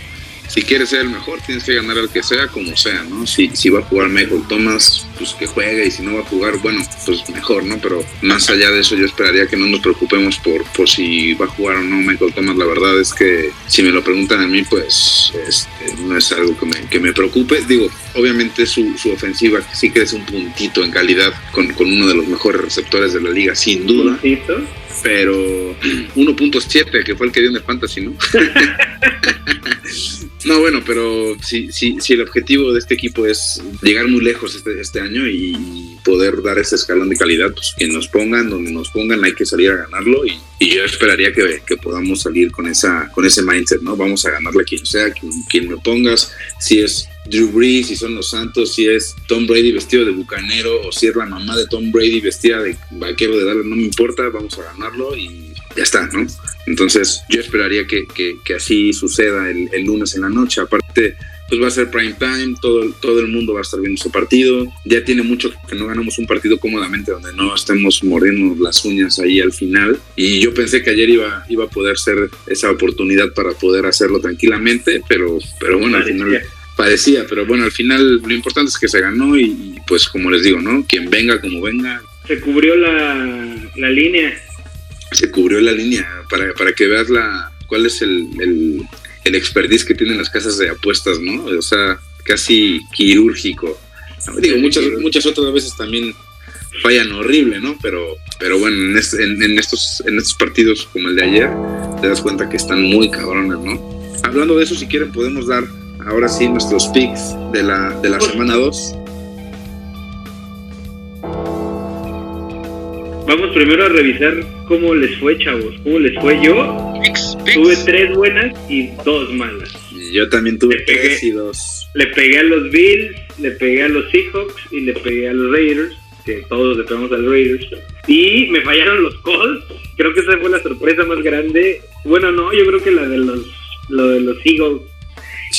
si quieres ser el mejor, tienes que ganar al que sea, como sea, ¿no? Si, si va a jugar Michael Thomas, pues que juegue, y si no va a jugar, bueno, pues mejor, ¿no? Pero más allá de eso, yo esperaría que no nos preocupemos por, por si va a jugar o no Michael Thomas. La verdad es que si me lo preguntan a mí, pues este, no es algo que me, que me preocupe. Digo, obviamente su, su ofensiva sí crece un puntito en calidad con, con uno de los mejores receptores de la liga, sin duda. ¿Puntito? pero 1.7, que fue el que dio en el Fantasy, ¿no? [laughs] no, bueno, pero si, si, si el objetivo de este equipo es llegar muy lejos este, este año y poder dar ese escalón de calidad, pues que nos pongan, donde nos pongan, hay que salir a ganarlo y, yo esperaría que, que, podamos salir con esa con ese mindset, ¿no? Vamos a ganarle a quien sea, quien, quien me pongas, si es Drew Brees, si son los Santos, si es Tom Brady vestido de bucanero o si es la mamá de Tom Brady vestida de vaquero de darle, no me importa, vamos a ganarlo y ya está, ¿no? Entonces yo esperaría que, que, así suceda el, el, lunes en la noche. Aparte, pues va a ser prime time, todo, todo el mundo va a estar viendo ese partido. Ya tiene mucho que no ganamos un partido cómodamente donde no estemos moreno las uñas ahí al final. Y yo pensé que ayer iba, iba a poder ser esa oportunidad para poder hacerlo tranquilamente, pero, pero bueno, al final Parecía, pero bueno, al final lo importante es que se ganó y, pues como les digo, ¿no? Quien venga, como venga. Se cubrió la, la línea. Se cubrió la línea para, para que veas la, cuál es el, el, el expertise que tienen las casas de apuestas, ¿no? O sea, casi quirúrgico. Digo, muchas, muchas otras veces también fallan horrible, ¿no? Pero, pero bueno, en, en, estos, en estos partidos como el de ayer, te das cuenta que están muy cabrones, ¿no? Hablando de eso, si quieren, podemos dar ahora sí nuestros picks de la, de la semana 2. Vamos primero a revisar cómo les fue, chavos. ¿Cómo les fue yo? Tuve tres buenas y dos malas. Yo también tuve tres y dos. Le pegué a los Bills, le pegué a los Seahawks y le pegué a los Raiders que todos le pegamos al Raiders. Y me fallaron los Colts. Creo que esa fue la sorpresa más grande. Bueno, no, yo creo que la de los, lo de los Eagles.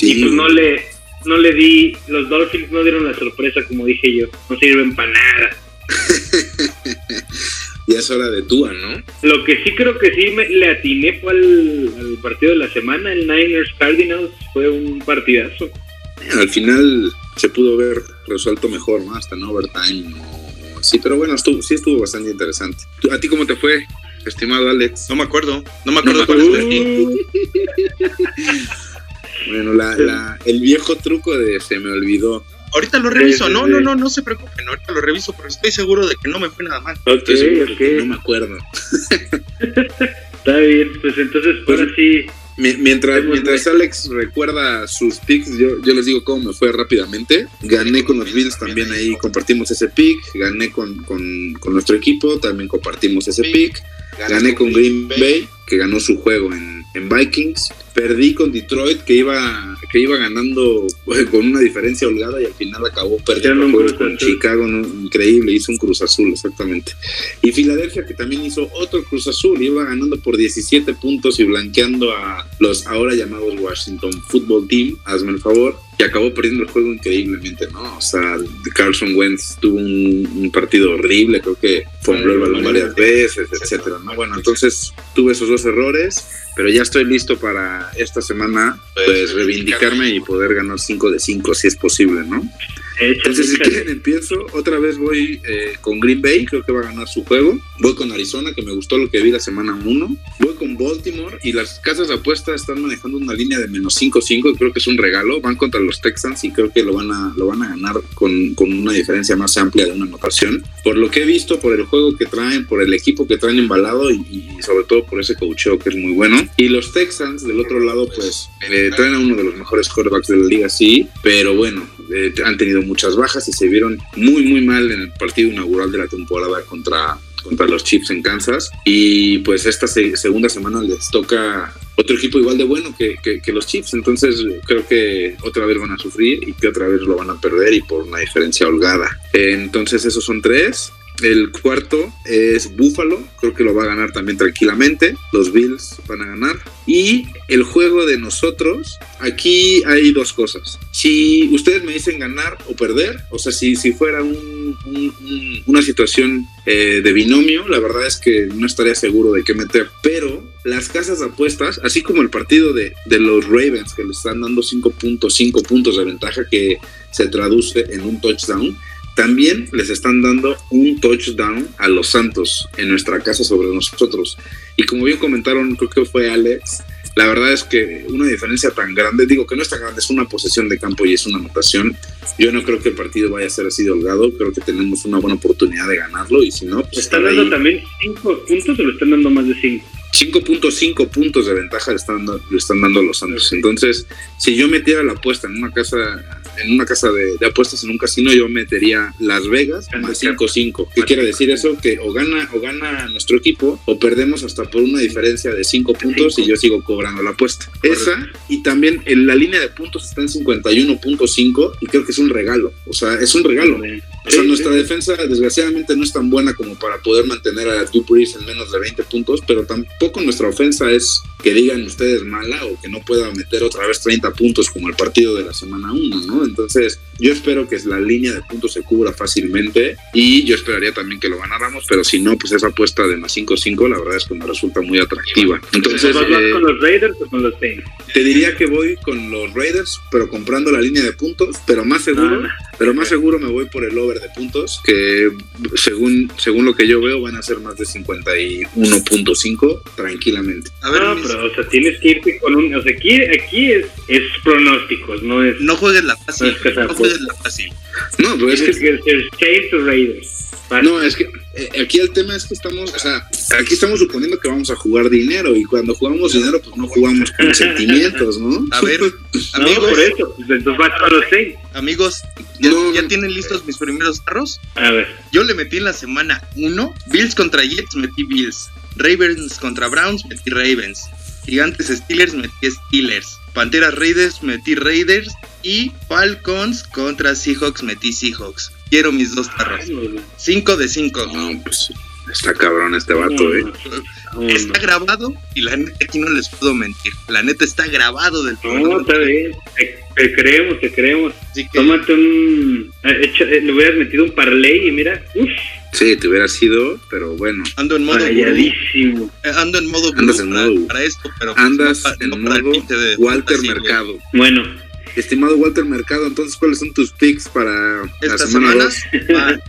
Y pues no le, no le di, los Dolphins no dieron la sorpresa como dije yo. No sirven para nada. [laughs] ya es hora de Tua, ¿no? Lo que sí creo que sí me, le atiné fue al, al partido de la semana, el Niners Cardinals. Fue un partidazo. Al final se pudo ver resuelto mejor, ¿no? Hasta en overtime Sí, pero bueno, estuvo, sí estuvo bastante interesante. ¿A ti cómo te fue, estimado Alex? No me acuerdo, no me acuerdo cuál es [laughs] Bueno, la, la, el viejo truco de se me olvidó. Ahorita lo reviso, no, no, no, no se preocupen, ahorita lo reviso, pero estoy seguro de que no me fue nada mal. Ok, ok. No me acuerdo. [laughs] Está bien, pues entonces ahora pues, sí Mientras, mientras Alex recuerda sus picks, yo, yo les digo cómo me fue rápidamente. Gané con los Bills también ahí, compartimos ese pick. Gané con, con, con nuestro equipo, también compartimos ese pick. Gané con Green Bay, que ganó su juego en, en Vikings. Perdí con Detroit, que iba, que iba ganando pues, con una diferencia holgada y al final acabó perdiendo con Chicago. Increíble, hizo un Cruz Azul, exactamente. Y Filadelfia, que también hizo otro Cruz Azul, iba ganando por 17 puntos y blanqueando a los ahora llamados Washington Football Team. Hazme el favor que acabó perdiendo el juego increíblemente, ¿no? O sea, Carlson Wentz tuvo un, partido horrible, creo que fue el balón varias veces, etcétera, ¿no? Bueno, entonces tuve esos dos errores, pero ya estoy listo para esta semana, pues reivindicarme y poder ganar 5 de 5 si es posible, ¿no? Entonces, si quieren, empiezo. Otra vez voy eh, con Green Bay, creo que va a ganar su juego. Voy con Arizona, que me gustó lo que vi la semana 1. Voy con Baltimore y las casas de apuestas están manejando una línea de menos 5-5, creo que es un regalo. Van contra los Texans y creo que lo van a, lo van a ganar con, con una diferencia más amplia de una anotación. Por lo que he visto, por el juego que traen, por el equipo que traen embalado y, y sobre todo por ese coacheo que es muy bueno. Y los Texans, del otro lado, pues eh, traen a uno de los mejores quarterbacks de la liga, sí, pero bueno, eh, han tenido muchas bajas y se vieron muy, muy mal en el partido inaugural de la temporada contra, contra los Chiefs en Kansas. Y pues esta segunda semana les toca otro equipo igual de bueno que, que, los Chiefs. Entonces creo que otra vez van a sufrir y que otra vez lo van a perder y por una diferencia holgada. Entonces esos son tres. El cuarto es Buffalo, creo que lo va a ganar también tranquilamente. Los Bills van a ganar. Y el juego de nosotros, aquí hay dos cosas. Si ustedes me dicen ganar o perder, o sea, si, si fuera una situación eh, de binomio, la verdad es que no estaría seguro de qué meter. Pero las casas de apuestas, así como el partido de, de los Ravens, que le están dando 5.5 puntos de ventaja, que se traduce en un touchdown, también les están dando un touchdown a los Santos en nuestra casa sobre nosotros. Y como bien comentaron, creo que fue Alex, la verdad es que una diferencia tan grande, digo que no es tan grande, es una posesión de campo y es una anotación. Yo no creo que el partido vaya a ser así de holgado, creo que tenemos una buena oportunidad de ganarlo y si no, pues... ¿Están dando también 5 puntos o le están dando más de 5? 5.5 puntos de ventaja le están, le están dando a los Santos. Entonces, si yo metiera la apuesta en una casa en una casa de, apuestas en un casino, yo metería Las Vegas más 5-5. ¿Qué quiere decir eso? Que o gana, o gana nuestro equipo o perdemos hasta por una diferencia de 5 puntos y yo sigo cobrando la apuesta. Esa y también en la línea de puntos está en 51.5 y creo que es un regalo. O sea, es un regalo. O sea, nuestra defensa desgraciadamente no es tan buena como para poder mantener a Brees en menos de 20 puntos, pero tampoco nuestra ofensa es que digan ustedes mala o que no pueda meter otra vez 30 puntos como el partido de la semana 1, ¿no? Entonces, yo espero que la línea de puntos se cubra fácilmente y yo esperaría también que lo ganáramos, pero si no, pues esa apuesta de más 5-5 la verdad es que me resulta muy atractiva. Entonces, ¿Vas eh, con los Raiders o con los Saints? te diría que voy con los Raiders, pero comprando la línea de puntos, pero más seguro, Ah, pero más seguro me voy por el over de puntos, que según, según lo que yo veo van a ser más de 51.5 tranquilamente. A ver, no, mis- pero o sea, tienes que irte con un. O sea, aquí, aquí es, es pronósticos, no es. no juegues la fácil, No es que sea no juegues la fácil. No, pero es tienes que que Saints o Raiders. Fácil. no, es que eh, aquí el tema es que estamos, o sea, aquí estamos suponiendo que vamos a jugar dinero y cuando jugamos dinero pues no jugamos con [laughs] sentimientos, ¿no? A ver, [laughs] no, amigos, por eso. Pues entonces vas con los Saints. amigos, ¿ya, No, ya no. tienen listos mis primeros carros? A ver. Yo le metí en la semana 1, Bills contra Jets, metí Bills. Ravens contra Browns, metí Ravens. Gigantes Steelers, metí Steelers. Panteras Raiders, metí Raiders. Y Falcons contra Seahawks, metí Seahawks. Quiero mis dos carros. 5 de 5. No, pues está cabrón este vato, eh. No, no, Está grabado y la neta aquí no les puedo mentir. La neta está grabado del No, programa. está bien. Te, te creemos, te creemos. Así que Tómate un. eh, echa- eh, le hubieras metido un parlay y mira. Uff, Sí, te hubiera sido, pero bueno. ando en modo gurú. rayadísimo. Eh, Ando en modo Andas en para, modo- para esto, pero pues Andas no en no para el modo 20 de Walter. Mercado. Bueno, Estimado Walter Mercado, entonces, ¿cuáles son tus picks para la Esta semana semana, 2? [laughs] va.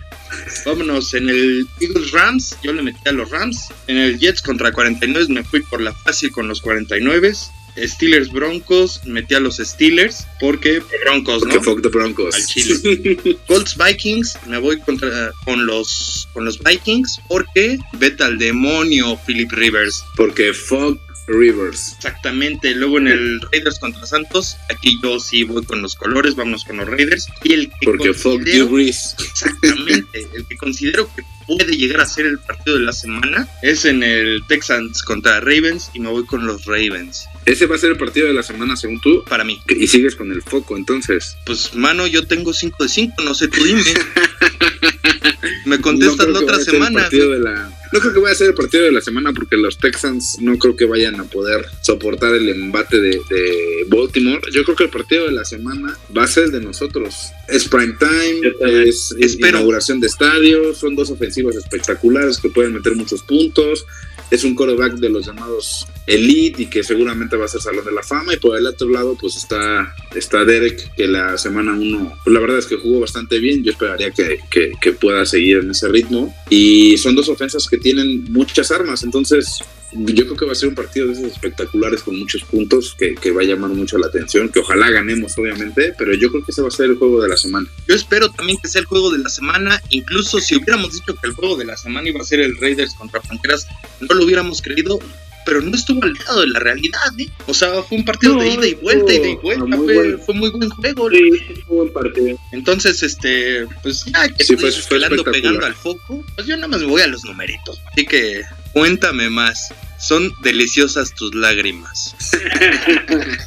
vámonos, en el Eagles Rams, yo le metí a los Rams. En el Jets contra 49 me fui por la fácil con los 49. Steelers Broncos, metí a los Steelers porque Broncos, Porque ¿no? fuck the Broncos. Al chile. [laughs] Colts Vikings, me voy contra con los con los Vikings porque vete al demonio Philip Rivers. Porque fuck Rivers. Exactamente. Luego en el Raiders contra Santos, aquí yo sí voy con los colores, vámonos con los Raiders. Y el que Porque fuck you, Breeze. Exactamente. [laughs] El que considero que puede llegar a ser el partido de la semana es en el Texans contra Ravens y me voy con los Ravens. Ese va a ser el partido de la semana, según tú. Para mí, Y sigues con el foco, entonces. pues mano, yo tengo 5 de 5, no sé, tú dime. [laughs] Me contestas No la otra vaya a ser el semana. partido de la- No creo que vaya a ser el partido de la semana porque los Texans no creo que vayan a poder soportar el embate de, de Baltimore. Yo creo que el partido de la semana va a ser el de nosotros. Es prime time, es, Espero. inauguración de estadio, son dos ofensivas espectaculares que pueden meter muchos puntos. Es un quarterback de los llamados elite y que seguramente va a ser Salón de la Fama. Y por el otro lado, pues está, está Derek, que la semana uno, pues la verdad es que jugó bastante bien. Yo esperaría que, que- pueda seguir en ese ritmo. Y son dos ofensas que tienen muchas armas. Entonces, yo creo que va a ser un partido de esos espectaculares con muchos puntos que, que va a llamar mucho la atención. Que ojalá ganemos, obviamente. Pero yo creo que ese va a ser el juego de la semana. Yo espero también que sea el juego de la semana. Incluso si hubiéramos dicho que el juego de la semana iba a ser el Raiders contra Panteras, no lo hubiéramos creído. Pero no estuvo al lado de la realidad, ¿eh? O sea, fue un partido No, de ida y vuelta, ida y vuelta. muy Fue, bueno. fue muy buen juego. sí, sí fue buen partido. Entonces, este, pues ya que Sí, fue- fue espectacular. pegando al foco, pues yo nada más me voy a los numeritos. Así que cuéntame más. Son deliciosas tus lágrimas. [laughs]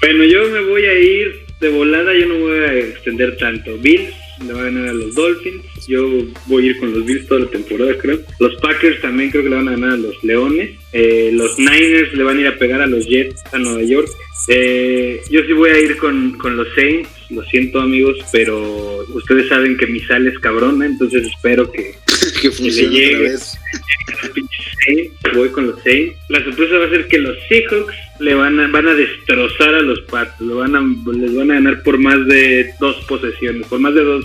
Bueno, yo me voy a ir de volada, yo no voy a extender tanto. Bills le va a ganar a los Dolphins, yo voy a ir con los Bills toda la temporada, creo. Los Packers también creo que le van a ganar a los Leones. Eh, los Niners le van a ir a pegar a los Jets a Nueva York. Eh, yo sí voy a ir con, con los Saints, lo siento amigos, pero ustedes saben que mi sal es cabrona, entonces espero que, [laughs] que funcione llegue. otra vez. Saints, [laughs] voy con los Saints. La sorpresa va a ser que los Seahawks le van a, van a destrozar a los Pats. Lo van a, les van a ganar por más de dos posesiones, por más de dos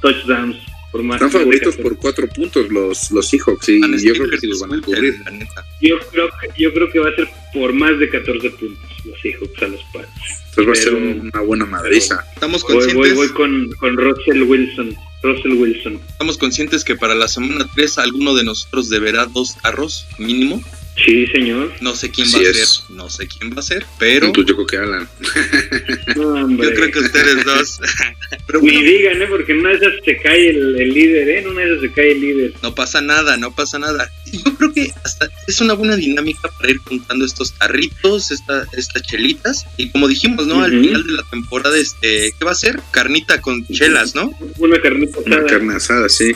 touchdowns. Por más Están favoritos 14. por cuatro puntos los, los Seahawks y yo creo que sí los van a cubrir. la neta. yo, creo que, yo creo que va a ser por más de 14 puntos los Seahawks a los Pats. Entonces va a ser una buena madriza. Estamos Voy, conscientes, voy, voy con, con Russell Wilson. Russell Wilson. estamos conscientes que para la semana 3 alguno de nosotros deberá dos carros mínimo. Sí, señor. No sé quién Así va a es. ser, no sé quién va a ser, pero Pues yo creo que Alan. [laughs] No, hombre. yo creo que ustedes dos. [laughs] pero Ni bueno, digan, ¿eh? Porque en una de esas se cae el, el líder, ¿eh? En una de esas se cae el líder. no pasa nada, no pasa nada. yo creo que hasta es una buena dinámica para ir juntando estos carritos, esta, estas chelitas. Y como dijimos, ¿no? Al final de la temporada, este, ¿qué va a ser? Carnita con chelas, ¿no? Una carnita asada. Una carne asada, sí.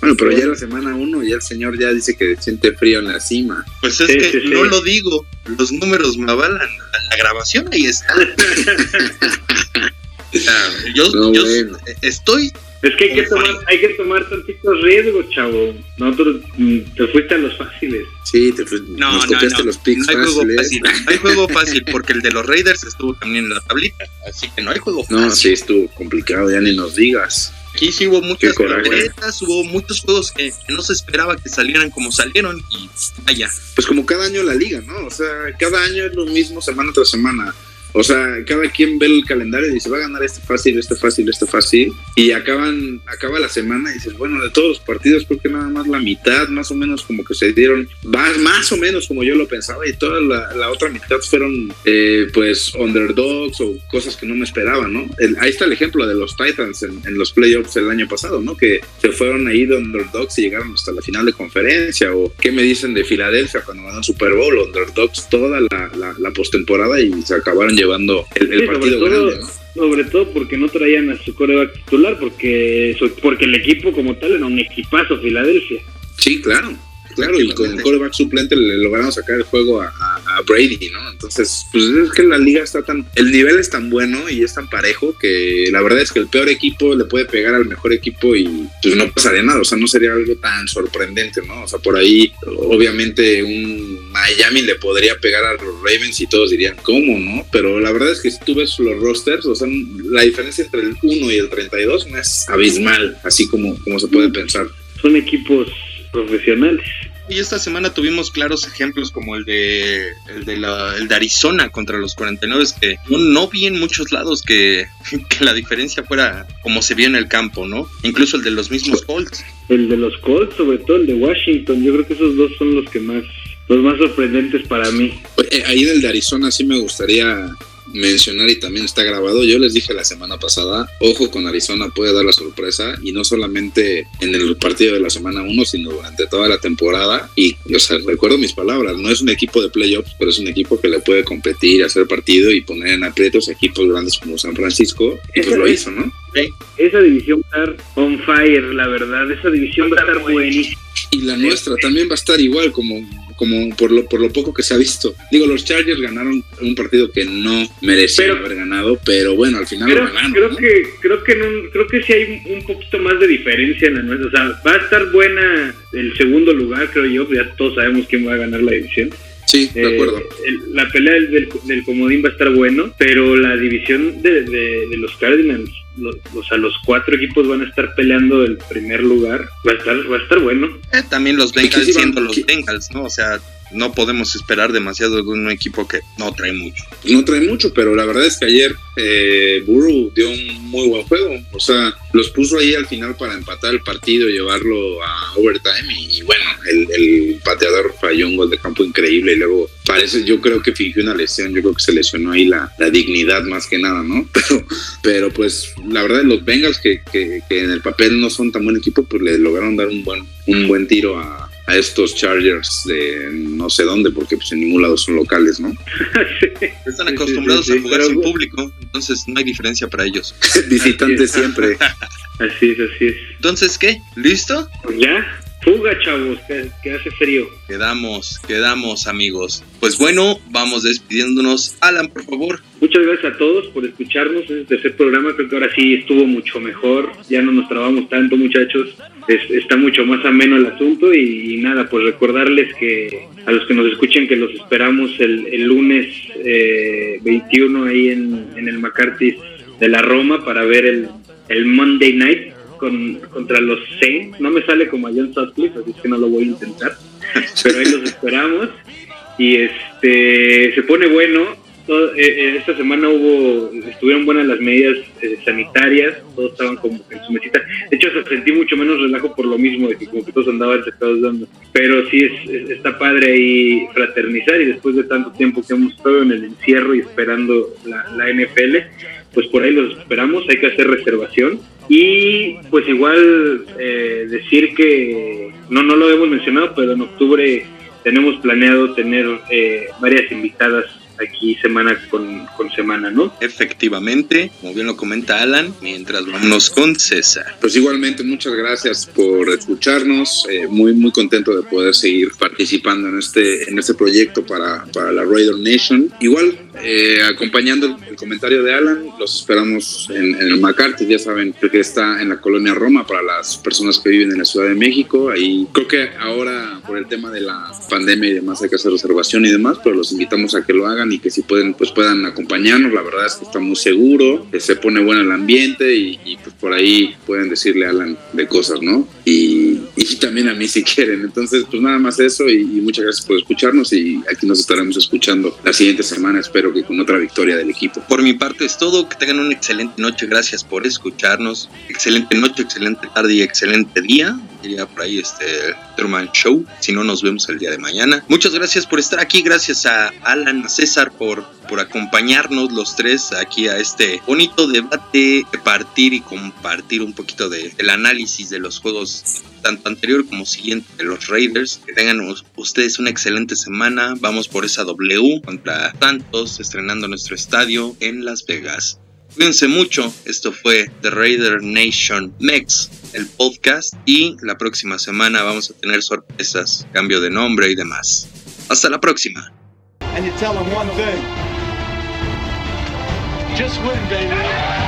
Bueno, pero ya la semana uno, ya el señor ya dice que siente frío en la cima. Pues es que no lo digo, los números me avalan. La grabación ahí está. [laughs] yo, yo estoy es que hay que tomar, hay que tomar tantitos riesgos, chavo. Nosotros mm, te fuiste a los fáciles. Sí, te fuiste. No, no, no. Los no hay juego fácil. No hay juego fácil porque el de los Raiders estuvo también en la tablita. Así que no hay juego fácil. No, sí, estuvo complicado, ya ni nos digas. Aquí sí hubo muchas sorpresas, hubo muchos juegos que, que, no se esperaba que salieran como salieron y vaya. Pues como cada año la liga, ¿no? O sea, cada año es lo mismo semana tras semana. O sea, cada quien ve el calendario y dice, va a ganar este fácil, este fácil, este fácil. Y acaban, acaba la semana y dices, bueno, de todos los partidos creo que nada más la mitad, más o menos como que se dieron, más, más o menos como yo lo pensaba. Y toda la, otra mitad fueron, eh, pues, underdogs o cosas que no me esperaba, ¿no? ahí está el ejemplo de los Titans en, los playoffs el año pasado, ¿no? Que se fueron ahí de underdogs y llegaron hasta la final de conferencia. O qué me dicen de Filadelfia cuando ganó Super Bowl, underdogs toda la, la, la postemporada y se acabaron llevando el, partido sobre grande, todo, Sobre todo porque no traían a su coreback titular, porque, porque el equipo como tal era un equipazo Filadelfia. Sí, claro. Claro, y con el coreback suplente le lograron sacar el juego a, Brady, ¿no? Entonces, pues es que la liga está tan. El nivel es tan bueno y es tan parejo que la verdad es que el peor equipo le puede pegar al mejor equipo y pues no pasaría nada. O sea, no sería algo tan sorprendente, ¿no? O sea, por ahí, obviamente, un Miami le podría pegar a los Ravens y todos dirían, ¿cómo, no? Pero la verdad es que si tú ves los rosters, o sea, la diferencia entre el 1 y el 32 no es abismal, así como, como se puede pensar. Son equipos profesionales. Y esta semana tuvimos claros ejemplos como el de el de, la, el de Arizona contra los 49 que no, vi en muchos lados que, [laughs] que, la diferencia fuera como se vio en el campo, ¿no? Incluso el de los mismos Colts. El de los Colts, sobre todo el de Washington, yo creo que esos dos son los que más los más sorprendentes para mí. Eh, ahí del de Arizona sí me gustaría mencionar y también está grabado. Yo les dije la semana pasada, ojo con Arizona, puede dar la sorpresa y no solamente en el partido de la semana 1, sino durante toda la temporada. Y, o sea, recuerdo mis palabras, no es un equipo de playoffs, pero es un equipo que le puede competir, hacer partido y poner en aprietos equipos grandes como San Francisco. Y pues lo hizo, ¿no? Esa división va a estar on fire, la verdad. Esa división va a estar buenísima. Y la nuestra también va a estar igual, como como por lo, por lo poco que se ha visto. Digo, los Chargers ganaron un partido que no merecían haber ganado, pero bueno, al final creo, lo ganaron. Creo que, creo que no, creo que sí hay un poquito más de diferencia en la nuestra. O sea, va a estar buena el segundo lugar, creo yo, ya todos sabemos quién va a ganar la división. Sí, de eh, acuerdo. la pelea del, del, comodín va a estar bueno, pero la división de, de, los Cardinals, los, o sea, los cuatro equipos van a estar peleando el primer lugar. Va a estar, va a estar bueno. Eh, también los Bengals siendo los Bengals, ¿no? O sea, no podemos esperar demasiado de un equipo que no trae mucho. No trae mucho, pero la verdad es que ayer eh, Burrow dio un muy buen juego. O sea, los puso ahí al final para empatar el partido, llevarlo a overtime y, bueno, el, pateador falló un gol de campo increíble y luego parece, yo creo que fingió una lesión, yo creo que se lesionó ahí la, dignidad más que nada, ¿no? [laughs] Pero, pero pues la verdad los Bengals que, que, que en el papel no son tan buen equipo, pues le lograron dar un buen, un buen tiro a, a estos Chargers de no sé dónde, porque pues en ningún lado son locales, ¿no? [laughs] Están acostumbrados a jugar sin público, entonces no hay diferencia para ellos. [laughs] Visitantes siempre. [laughs] así es, así es. Entonces, ¿qué? ¿Listo? Pues ya, fuga, chavos, que, hace frío. Quedamos, quedamos, amigos. Pues bueno, vamos despidiéndonos. Alan, por favor. Muchas gracias a todos por escucharnos en este tercer programa. Creo que ahora sí estuvo mucho mejor. Ya no nos trabamos tanto, muchachos. Está mucho más ameno el asunto. Y, nada, pues recordarles que a los que nos escuchen que los esperamos el, lunes 21 eh, ahí en, el McCarthy de la Roma para ver el, el Monday Night con, contra los Saints. No me sale como a John Sutcliffe, así que no lo voy a intentar. [laughs] Pero ahí los esperamos. Y este se pone bueno. Eh, eh, esta semana hubo estuvieron buenas las medidas eh, sanitarias, todos estaban como en su mesita. De hecho, se sentí mucho menos relajo por lo mismo, de que como que todos andaban sacados dando. Pero sí es, está padre ahí fraternizar y después de tanto tiempo que hemos estado en el encierro y esperando la, la NFL, pues por ahí los esperamos, hay que hacer reservación. Y pues igual eh, decir que no, no lo hemos mencionado, pero en octubre tenemos planeado tener eh, varias invitadas aquí semana con, con, semana, ¿no? Efectivamente, como bien lo comenta Alan, mientras vámonos con César. Pues igualmente, muchas gracias por escucharnos, eh, muy muy contento de poder seguir participando en este, en este proyecto para, para la Raider Nation. Igual, eh, acompañando el, comentario de Alan, los esperamos en, en el McCarthy, ya saben, que está en la colonia Roma para las personas que viven en la Ciudad de México. Ahí creo que ahora por el tema de la pandemia y demás hay que hacer reservación y demás, pero los invitamos a que lo hagan y que si pueden, pues puedan acompañarnos. La verdad es que está muy seguro, que se pone bueno el ambiente y, y pues por ahí pueden decirle a Alan de cosas, ¿no? Y, y, [laughs] también a mí si quieren. Entonces, pues nada más eso y, y, muchas gracias por escucharnos y aquí nos estaremos escuchando la siguiente semana, espero que con otra victoria del equipo. Por mi parte es todo, que tengan una excelente noche, gracias por escucharnos. Excelente noche, excelente tarde y excelente día. Diría por ahí este Truman Show, si no nos vemos el día de mañana. Muchas gracias por estar aquí, gracias a Alan, a César por, por acompañarnos los tres aquí a este bonito debate, de partir y compartir un poquito de, del análisis de los juegos tanto anterior como siguiente de los Raiders. Que tengan ustedes una excelente semana. Vamos por esa W contra Santos, estrenando nuestro estadio en Las Vegas. Cuídense mucho. Esto fue The Raider Nation Mex, el podcast. Y la próxima semana vamos a tener sorpresas, cambio de nombre y demás. Hasta la próxima. And you tell them one thing. Just win, baby.